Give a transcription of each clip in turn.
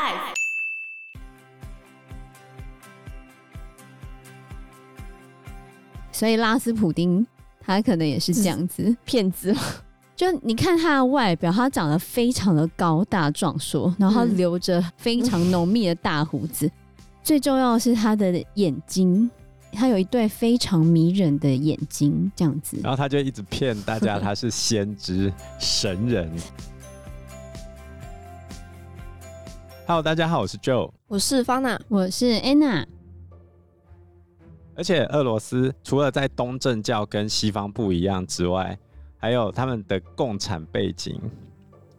Life。所以拉斯普丁他可能也是这样子骗子。就你看他的外表，他长得非常的高大壮硕，然后他留着非常浓密的大胡子，嗯、最重要的是他的眼睛，他有一对非常迷人的眼睛，这样子。然后他就一直骗大家他是先知神人。Hello，大家好，我是 Joe，我是 Fana，我是 Anna。而且俄罗斯除了在东正教跟西方不一样之外，还有他们的共产背景，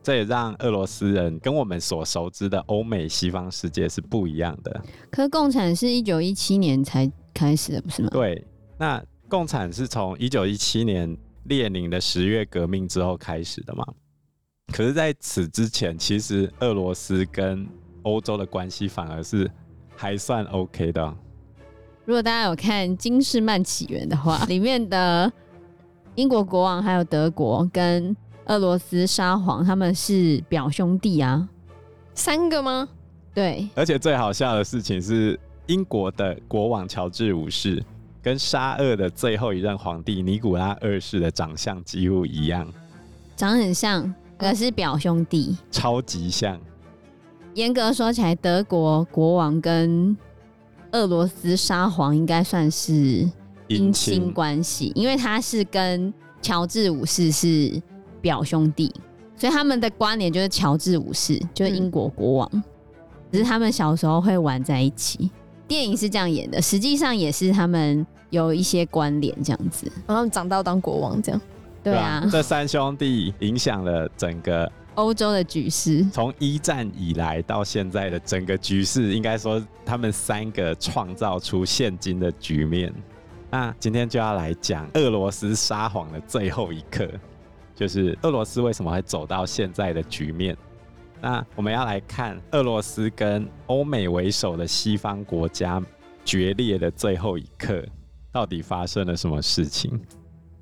这也让俄罗斯人跟我们所熟知的欧美西方世界是不一样的。可共产是一九一七年才开始的，不是吗？对，那共产是从一九一七年列宁的十月革命之后开始的嘛？可是在此之前，其实俄罗斯跟欧洲的关系反而是还算 OK 的。如果大家有看《金士曼起源》的话，里面的。英国国王还有德国跟俄罗斯沙皇，他们是表兄弟啊，三个吗？对。而且最好笑的事情是，英国的国王乔治五世跟沙俄的最后一任皇帝尼古拉二世的长相几乎一样，长很像，可是表兄弟，超级像。严格说起来，德国国王跟俄罗斯沙皇应该算是。姻亲关系，因为他是跟乔治五世是表兄弟，所以他们的关联就是乔治五世，就是英国国王。嗯、只是他们小时候会玩在一起，电影是这样演的，实际上也是他们有一些关联这样子。然后他们长大当国王这样，对啊。对啊，这三兄弟影响了整个欧洲的局势，从一战以来到现在的整个局势，应该说他们三个创造出现今的局面。那今天就要来讲俄罗斯沙皇的最后一刻，就是俄罗斯为什么会走到现在的局面。那我们要来看俄罗斯跟欧美为首的西方国家决裂的最后一刻，到底发生了什么事情？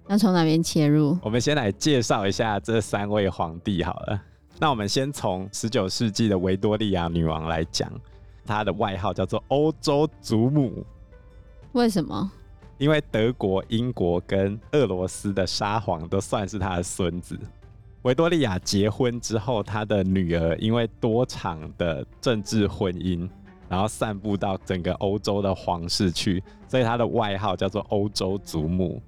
要从哪边切入？我们先来介绍一下这三位皇帝好了。那我们先从十九世纪的维多利亚女王来讲，她的外号叫做欧洲祖母。为什么？因为德国、英国跟俄罗斯的沙皇都算是她的孙子。维多利亚结婚之后，她的女儿因为多场的政治婚姻，然后散布到整个欧洲的皇室去，所以她的外号叫做欧洲祖母。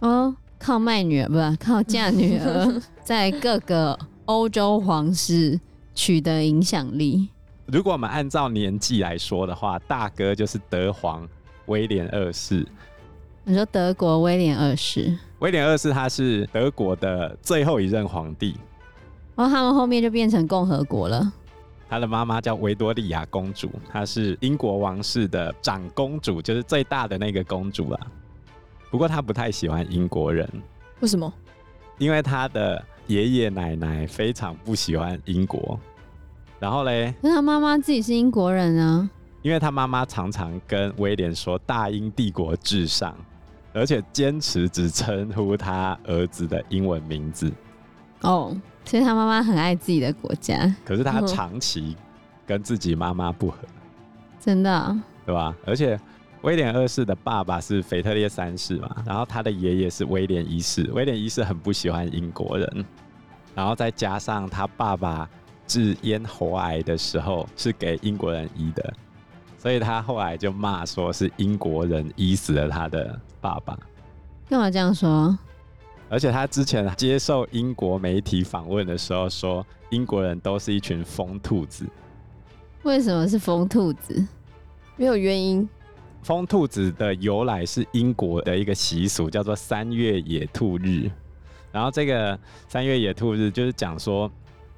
哦，靠卖女儿不是靠嫁女儿，在各个欧洲皇室取得影响力。如果我们按照年纪来说的话，大哥就是德皇威廉二世。你说德国威廉二世？威廉二世他是德国的最后一任皇帝，然后他们后面就变成共和国了。他的妈妈叫维多利亚公主，她是英国王室的长公主，就是最大的那个公主啊。不过他不太喜欢英国人，为什么？因为他的爷爷奶奶非常不喜欢英国。然后嘞，那他妈妈自己是英国人啊，因为他妈妈常常跟威廉说“大英帝国至上”。而且坚持只称呼他儿子的英文名字哦，所以他妈妈很爱自己的国家。可是他长期跟自己妈妈不和，真的、哦，对吧？而且威廉二世的爸爸是腓特烈三世嘛，然后他的爷爷是威廉一世，威廉一世很不喜欢英国人，然后再加上他爸爸治咽喉癌的时候是给英国人医的。所以他后来就骂说是英国人医死了他的爸爸。干嘛这样说？而且他之前接受英国媒体访问的时候说，英国人都是一群疯兔子。为什么是疯兔子？没有原因。疯兔子的由来是英国的一个习俗，叫做三月野兔日。然后这个三月野兔日就是讲说，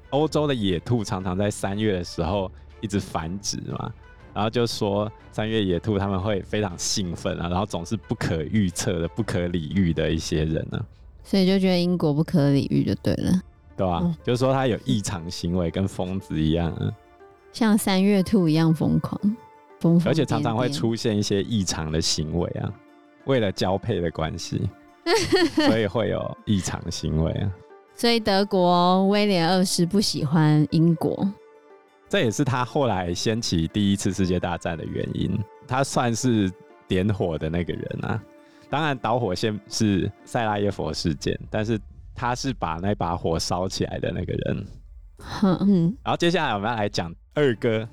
欧洲的野兔常常在三月的时候一直繁殖嘛。然后就说三月野兔他们会非常兴奋啊，然后总是不可预测的、不可理喻的一些人呢、啊，所以就觉得英国不可理喻就对了，对吧、啊？嗯、就是说他有异常行为，跟疯子一样、啊，像三月兔一样疯狂，而且常常会出现一些异常的行为啊，为了交配的关系，所以会有异常行为啊。所以德国威廉二世不喜欢英国。这也是他后来掀起第一次世界大战的原因。他算是点火的那个人啊。当然，导火线是塞拉耶佛事件，但是他是把那把火烧起来的那个人。嗯，然后接下来我们要来讲二哥，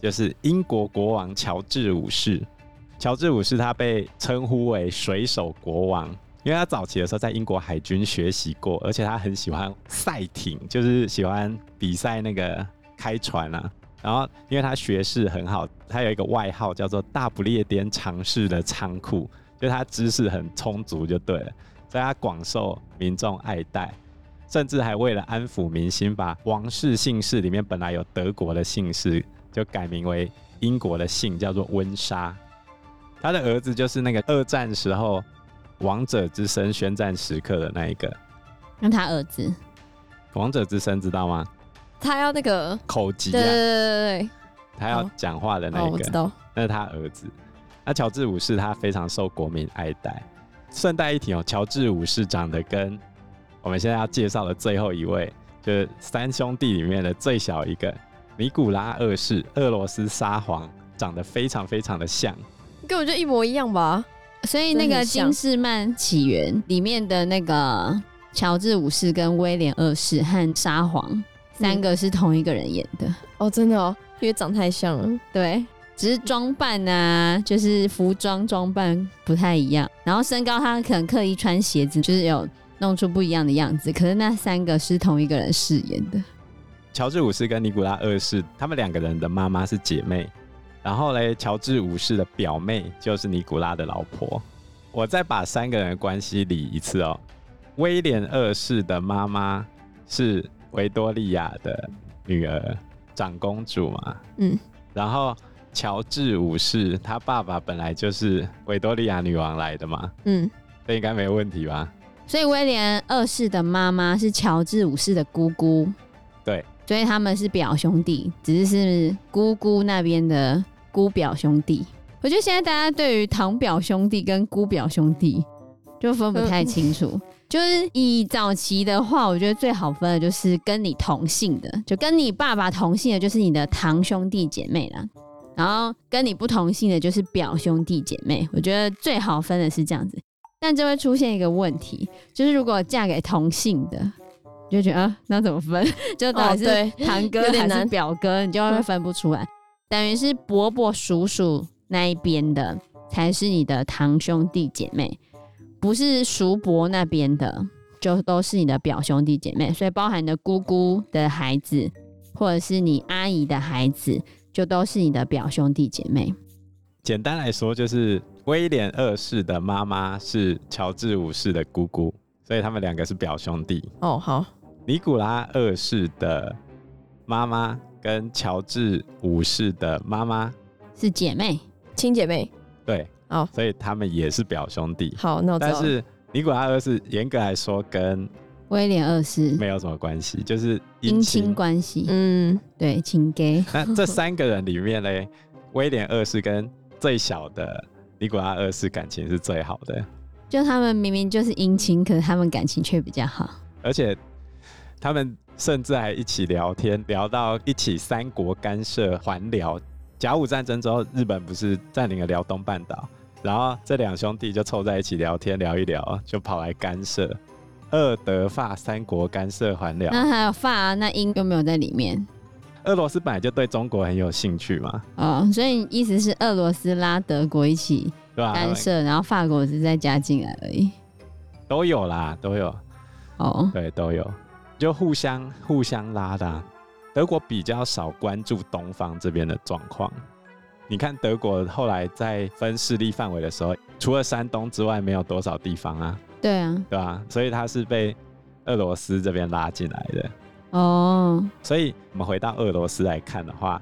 就是英国国王乔治五世。乔治五世他被称呼为水手国王，因为他早期的时候在英国海军学习过，而且他很喜欢赛艇，就是喜欢比赛那个开船啊。然后因为他学识很好，他有一个外号叫做“大不列颠常识的仓库”，就他知识很充足就对了，所以他广受民众爱戴，甚至还为了安抚民心，把王室姓氏里面本来有德国的姓氏，就改名为英国的姓，叫做温莎。他的儿子就是那个二战时候王者之声宣战时刻的那一个。那他儿子，王者之声知道吗？他要那个口技啊，对对对对对，他要讲话的那一个，哦，我知道。那是他儿子。那乔治五世他非常受国民爱戴。顺带一提哦，乔治五世长得跟我们现在要介绍的最后一位，就是三兄弟里面的最小一个尼古拉二世，俄罗斯沙皇，长得非常非常的像。根本就一模一样吧？所以那个《金士曼起源》里面的那个乔治五世跟威廉二世和沙皇三个是同一个人演的。嗯、哦，真的哦，因为长太像了。对，只是装扮啊，就是服装装扮不太一样。然后身高，他可能刻意穿鞋子，就是有弄出不一样的样子。可是那三个是同一个人饰演的。乔治五世跟尼古拉二世，他们两个人的妈妈是姐妹。然后嘞，乔治五世的表妹就是尼古拉的老婆。我再把三个人的关系理一次哦。威廉二世的妈妈是维多利亚的女儿，长公主嘛。嗯。然后乔治五世他爸爸本来就是维多利亚女王来的嘛。嗯。这应该没问题吧？所以威廉二世的妈妈是乔治五世的姑姑。所以他们是表兄弟，只是是姑姑那边的。姑表兄弟，我觉得现在大家对于堂表兄弟跟姑表兄弟就分不太清楚。就是以早期的话，我觉得最好分的就是跟你同姓的，就跟你爸爸同姓的，就是你的堂兄弟姐妹啦。然后跟你不同姓的，就是表兄弟姐妹。我觉得最好分的是这样子，但就会出现一个问题，就是如果嫁给同姓的，你就觉得啊，那怎么分？就到底是堂哥还是表哥，你就会分不出来。等于是伯伯、叔叔那一边的才是你的堂兄弟姐妹，不是叔伯那边的就都是你的表兄弟姐妹。所以包含你的姑姑的孩子，或者是你阿姨的孩子，就都是你的表兄弟姐妹。简单来说，就是威廉二世的妈妈是乔治五世的姑姑，所以他们两个是表兄弟。哦，好。尼古拉二世的妈妈。跟乔治五世的妈妈是姐妹，亲姐妹。对，哦，所以他们也是表兄弟。好，那我知道。但是尼古拉二世严格来说跟威廉二世没有什么关系，就是姻亲关系。嗯，对，亲给。那这三个人里面呢，威廉二世跟最小的尼古拉二世感情是最好的。就他们明明就是姻亲，可是他们感情却比较好，而且他们。甚至还一起聊天，聊到一起三国干涉还辽。甲午战争之后，日本不是占领了辽东半岛，然后这两兄弟就凑在一起聊天，聊一聊就跑来干涉。俄德法三国干涉还辽。那还有法啊？那英有没有在里面？俄罗斯本来就对中国很有兴趣嘛。哦，所以意思是俄罗斯拉德国一起干涉，然后法国是再加进来而已。都有啦，都有。哦，对，都有。就互相互相拉的啊，德国比较少关注东方这边的状况。你看德国后来在分势力范围的时候，除了山东之外，没有多少地方啊。对啊，对吧？所以他是被俄罗斯这边拉进来的。哦，所以我们回到俄罗斯来看的话，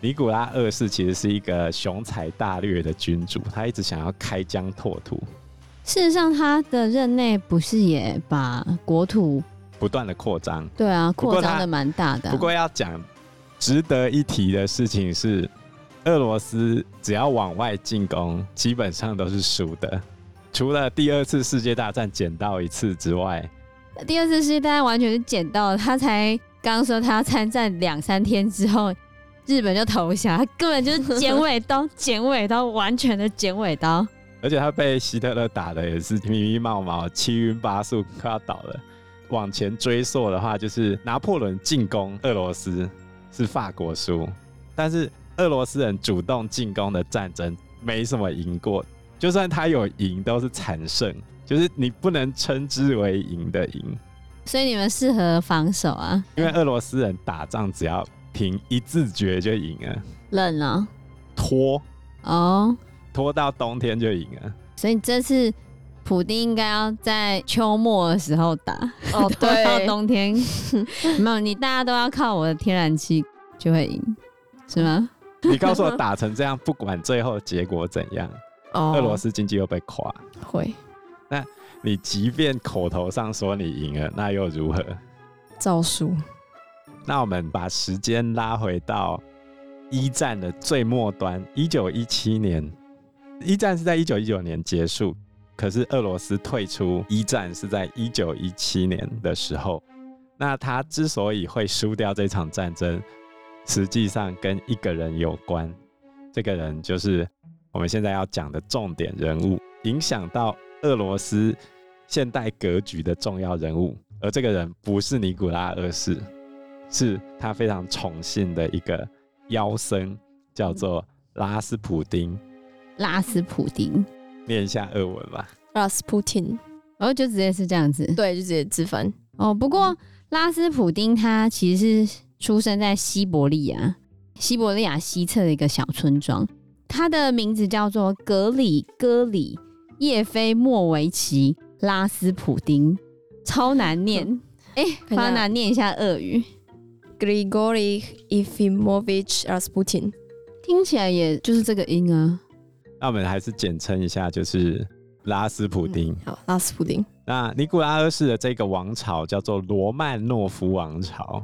尼古拉二世其实是一个雄才大略的君主，他一直想要开疆拓土。事实上，他的任内不是也把国土。不断的扩张，对啊，扩张的蛮大的啊。不过要讲值得一提的事情是，俄罗斯只要往外进攻，基本上都是输的，除了第二次世界大战捡到一次之外，第二次世界大战完全是捡到。他才刚说他要参战两三天之后，日本就投降，他根本就是剪尾刀，剪尾刀，完全的剪尾刀。而且他被希特勒打的也是迷迷茫茫、七晕八素，快要倒了。往前追溯的话，就是拿破仑进攻俄罗斯是法国输，但是俄罗斯人主动进攻的战争没什么赢过，就算他有赢，都是惨胜，就是你不能称之为赢的赢。所以你们适合防守啊，因为俄罗斯人打仗只要凭一字诀就赢了，冷啊、喔，拖。哦，拖到冬天就赢了。所以这次普丁应该要在秋末的时候打哦，对，到冬天没有你，大家都要靠我的天然气就会赢，是吗？你告诉我打成这样，不管最后结果怎样，哦，俄罗斯经济又被垮，会。那你即便口头上说你赢了，那又如何？照输。那我们把时间拉回到一战的最末端，一九一七年，一战是在一九一九年结束，可是俄罗斯退出一战是在一九一七年的时候。那他之所以会输掉这场战争，实际上跟一个人有关，这个人就是我们现在要讲的重点人物，影响到。俄罗斯现代格局的重要人物，而这个人不是尼古拉二世，是他非常崇信的一个妖僧，叫做拉斯普丁。拉斯普丁，念一下俄文吧。Rasputin，，然后就直接是这样子，对，就直接直翻。哦，不过拉斯普丁他其实是出生在西伯利亚，西伯利亚西侧的一个小村庄，他的名字叫做格里戈里。叶菲莫维奇·拉斯普丁，超难念。哎、欸，帮他念一下俄语：Grigory Yefimovich Rasputin。听起来也就是这个音啊。那我们还是简称一下，就是拉斯普丁。嗯、好，拉斯普丁。那尼古拉二世的这个王朝叫做罗曼诺夫王朝。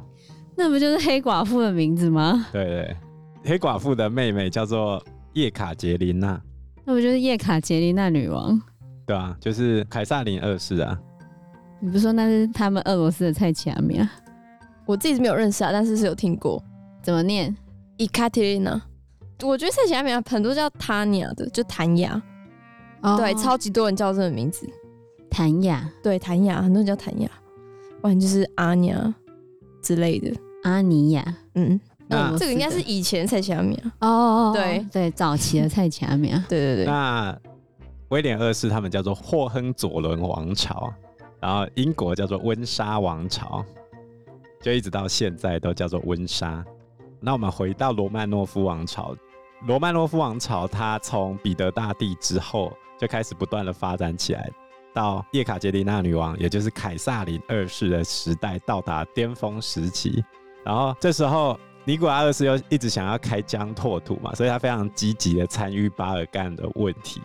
那不就是黑寡妇的名字吗？对，对对，黑寡妇的妹妹叫做叶卡捷琳娜。那不就是叶卡捷琳娜女王？对啊，就是凯撒琳二世啊。你不是说那是他们俄罗斯的菜奇亚米啊？我自己是没有认识啊，但是是有听过。怎么念？伊卡捷琳娜。我觉得蔡奇亚米亚很多叫塔尼亚的，就谭雅。哦。对，超级多人叫这个名字。谭雅。对，谭雅，很多人叫谭雅。不然就是阿尼亚之类的。阿尼亚。嗯。那这个应该是以前蔡奇亚米亚哦，哦，哦，对对，早期的蔡奇亚米亚，对对对。那威廉二世他们叫做霍亨佐伦王朝，然后英国叫做温莎王朝，就一直到现在都叫做温莎。那我们回到罗曼诺夫王朝，罗曼诺夫王朝它从彼得大帝之后就开始不断的发展起来，到叶卡捷琳娜女王，也就是凯撒琳二世的时代到达巅峰时期，然后这时候。尼古拉二世又一直想要开疆拓土嘛，所以他非常积极的参与巴尔干的问题。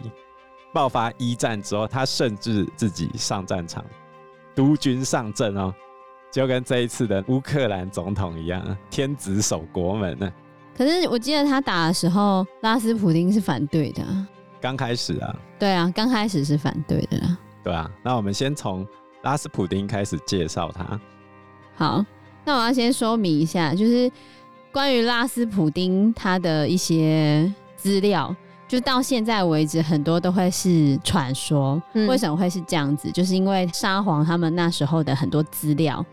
爆发一战之后，他甚至自己上战场，督军上阵哦，就跟这一次的乌克兰总统一样，天子守国门呢。可是我记得他打的时候，拉斯普丁是反对的。刚开始啊。对啊，刚开始是反对的。对啊，那我们先从拉斯普丁开始介绍他。好，那我要先说明一下，就是。关于拉斯普丁他的一些资料，就到现在为止，很多都会是传说。嗯。为什么会是这样子？就是因为沙皇他们那时候的很多资料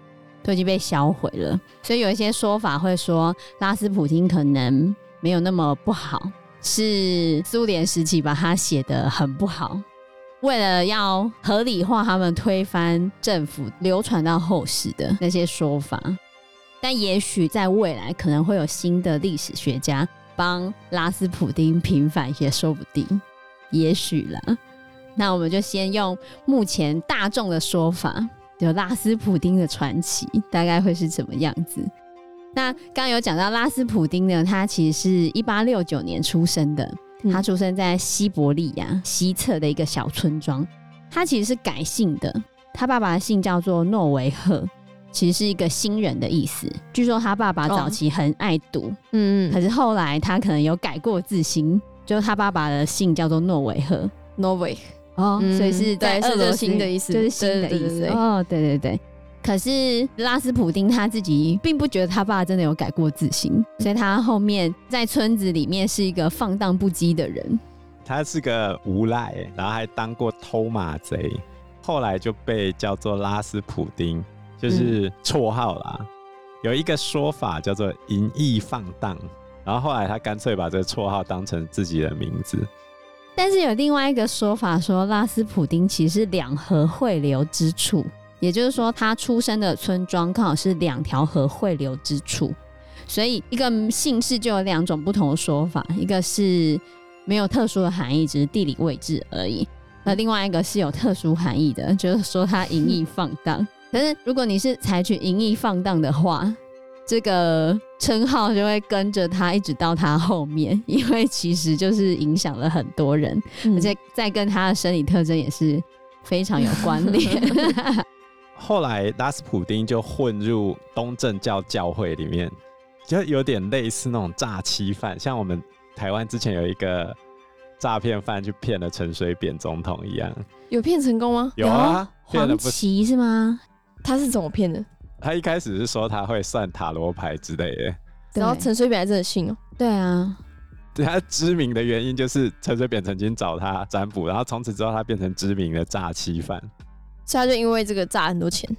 都已经被销毁了，所以有一些说法会说拉斯普丁可能没有那么不好，是苏联时期把他写得很不好，为了要合理化他们推翻政府，流传到后世的那些说法。但也许在未来可能会有新的历史学家帮拉斯普丁平反，也说不定。也许啦，那我们就先用目前大众的说法，就拉斯普丁的传奇大概会是怎么样子。那刚刚有讲到拉斯普丁呢，他其实是一八六九年出生的，他出生在西伯利亚西侧的一个小村庄。他其实是改姓的，他爸爸的姓叫做诺维赫。其实是一个新人的意思。据说他爸爸早期很爱赌，嗯嗯，可是后来他可能有改过自新，就他爸爸的姓叫做诺维赫，诺维哦，所以是在俄罗斯的意思，就是新的意思。哦，对对对。可是拉斯普丁他自己并不觉得他爸真的有改过自新，所以他后面在村子里面是一个放荡不羁的人。他是个无赖，然后还当过偷马贼，后来就被叫做拉斯普丁，就是绰号啦。嗯、有一个说法叫做“淫逸放荡”，然后后来他干脆把这个绰号当成自己的名字。但是有另外一个说法说，拉斯普丁其实是两河汇流之处。也就是说，他出生的村庄刚好是两条河汇流之处，所以一个姓氏就有两种不同的说法，一个是没有特殊的含义，只是地理位置而已；那另外一个是有特殊含义的，就是说他淫逸放荡。可是如果你是采取淫逸放荡的话，这个称号就会跟着他一直到他后面，因为其实就是影响了很多人，嗯、而且再跟他的生理特征也是非常有关联。后来拉斯普丁就混入东正教教会里面，就有点类似那种诈欺犯，像我们台湾之前有一个诈骗犯去骗了陈水扁总统一样。有骗成功吗？有啊，黄旗是吗？他是怎么骗的？他一开始是说他会算塔罗牌之类的，然后陈水扁还真的信哦。对啊，对他知名的原因就是陈水扁曾经找他占卜，然后从此之后他变成知名的诈欺犯。所以他就因为这个诈很多钱，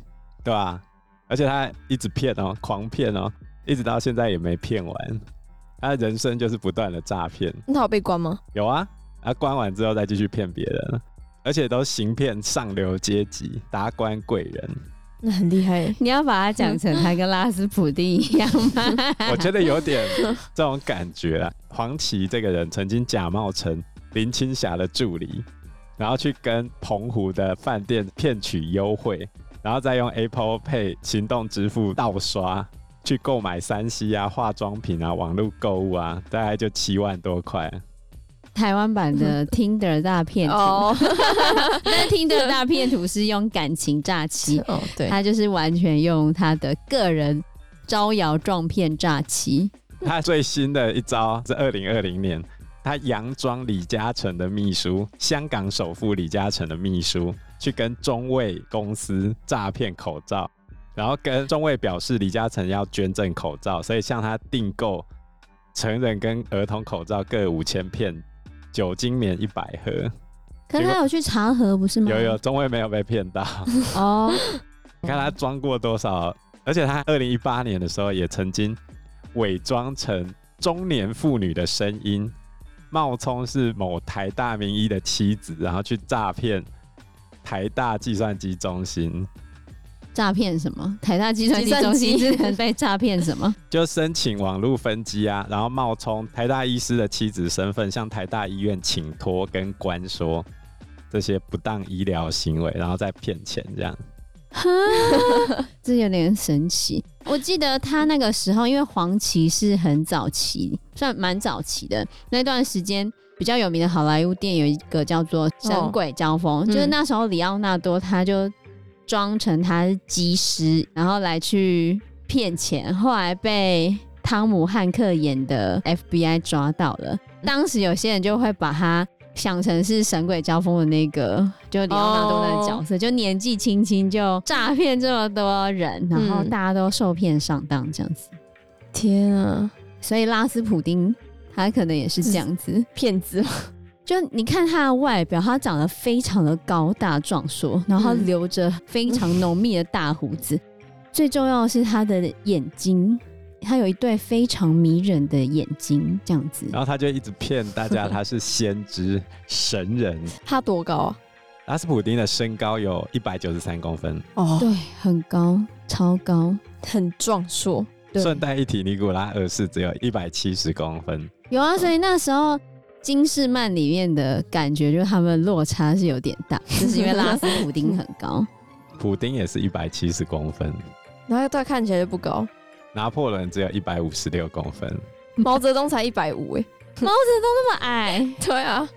对啊，而且他一直骗哦，狂骗哦，一直到现在也没骗完。他的人生就是不断的诈骗。那他有被关吗？有啊，他关完之后再继续骗别人，而且都行骗上流阶级、达官贵人。那很厉害。你要把它讲成他跟拉斯普丁一样吗？我觉得有点这种感觉啊。黄琦这个人曾经假冒成林青霞的助理。然后去跟澎湖的饭店骗取优惠，然后再用 Apple Pay 行动支付盗刷去购买三 C 啊、化妆品啊、网络购物啊，大概就七万多块。台湾版的 Tinder 大骗图，哦，但是 Tinder 大骗图是用感情诈欺，哦，对，他就是完全用他的个人招摇撞骗诈欺。他最新的一招是二零二零年。他佯装李嘉诚的秘书，香港首富李嘉诚的秘书，去跟中卫公司诈骗口罩，然后跟中卫表示李嘉诚要捐赠口罩，所以向他订购成人跟儿童口罩各五千片，酒精棉一百盒。可是他有去查核不是吗？有有，中卫没有被骗到。哦，你 看他装过多少？而且他二零一八年的时候也曾经伪装成中年妇女的声音。冒充是某台大名医的妻子，然后去诈骗台大计算机中心。诈骗什么？台大计算机中心是被诈骗什么？就申请网络分机啊，然后冒充台大医师的妻子身份，向台大医院请托跟关说这些不当医疗行为，然后再骗钱这样。哈，这有点神奇。我记得他那个时候，因为黄琦是很早期，算蛮早期的那段时间，比较有名的好莱坞电影有一个叫做《神鬼交锋》，哦，就是那时候里奥纳多他就装成他是机师，然后来去骗钱，后来被汤姆汉克演的 FBI 抓到了。当时有些人就会把他。想成是神鬼交锋的那个，就李奥纳多那个角色，oh. 就年纪轻轻就诈骗这么多人，然后大家都受骗上当这样子。天啊！所以拉斯普丁他可能也是这样子骗子。就你看他的外表，他长得非常的高大壮硕，然后留着非常浓密的大胡子，嗯、最重要的是他的眼睛。他有一对非常迷人的眼睛，这样子，然后他就一直骗大家他是先知神人。他多高啊？拉斯普丁的身高有一百九十三公分哦，对，很高，超高，很壮硕。顺带一提，尼古拉二世只有一百七十公分。有啊，所以那时候金士曼里面的感觉，就是他们落差是有点大，就是因为拉斯普丁很高，普丁也是一百七十公分，然后他看起来就不高。拿破仑只有一百五十六公分，毛泽东才一百五哎，毛泽东那么矮，对啊。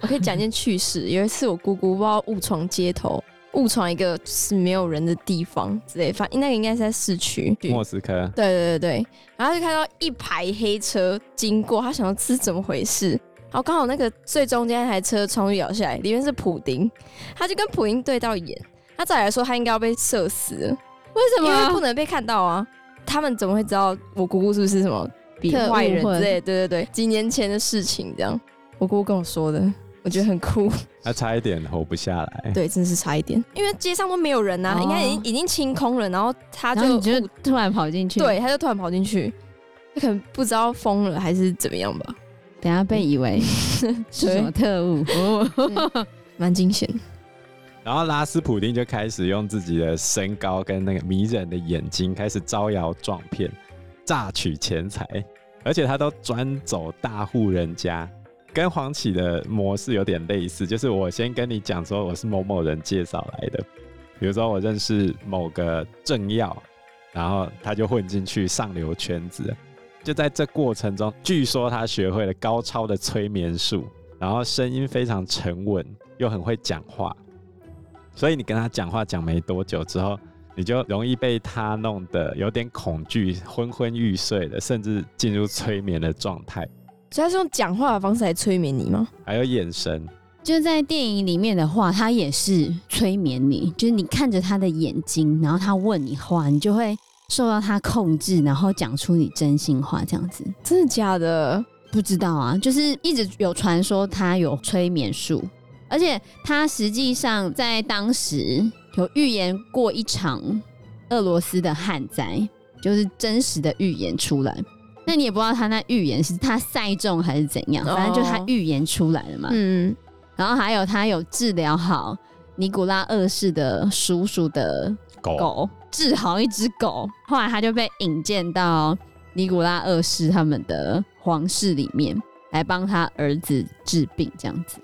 我可以讲件趣事，有一次我姑姑不知道误闯街头，误闯一个是没有人的地方之类，反正那个应该是在市区，莫斯科。对对对对，然后就看到一排黑车经过，他想说这是怎么回事，然后刚好那个最中间那台车窗户摇下来，里面是普丁，他就跟普丁对到眼。他照理来说，他应该要被射死了，为什么？因为不能被看到啊！他们怎么会知道我姑姑是不是什么比坏人之类？对对对，几年前的事情这样，我姑姑跟我说的，我觉得很酷。他差一点活不下来，对，真是差一点，因为街上都没有人呐、啊，哦、应该已经已经清空了，然后他就你就突然跑进去，对，他就突然跑进去，他可能不知道疯了还是怎么样吧。等下被以为 是什么特务，蛮惊险。然后拉斯普丁就开始用自己的身高跟那个迷人的眼睛，开始招摇撞骗、榨取钱财，而且他都专走大户人家，跟黄启的模式有点类似，就是我先跟你讲说我是某某人介绍来的，比如说我认识某个政要，然后他就混进去上流圈子。就在这过程中，据说他学会了高超的催眠术，然后声音非常沉稳，又很会讲话。所以你跟他讲话讲没多久之后，你就容易被他弄得有点恐惧、昏昏欲睡的，甚至进入催眠的状态。所以他是用讲话的方式来催眠你吗？还有眼神。就在电影里面的话，他也是催眠你，就是你看着他的眼睛，然后他问你话，你就会。受到他控制，然后讲出你真心话，这样子。真的假的？不知道啊，就是一直有传说他有催眠术，而且他实际上在当时有预言过一场俄罗斯的旱灾，就是真实的预言出来。那你也不知道他那预言是他赛中还是怎样，反正就他预言出来了嘛。嗯，然后还有他有治疗好尼古拉二世的叔叔的狗。狗治好一只狗，后来他就被引荐到尼古拉二世他们的皇室里面来帮他儿子治病，这样子。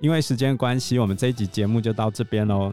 因为时间关系，我们这一集节目就到这边喽。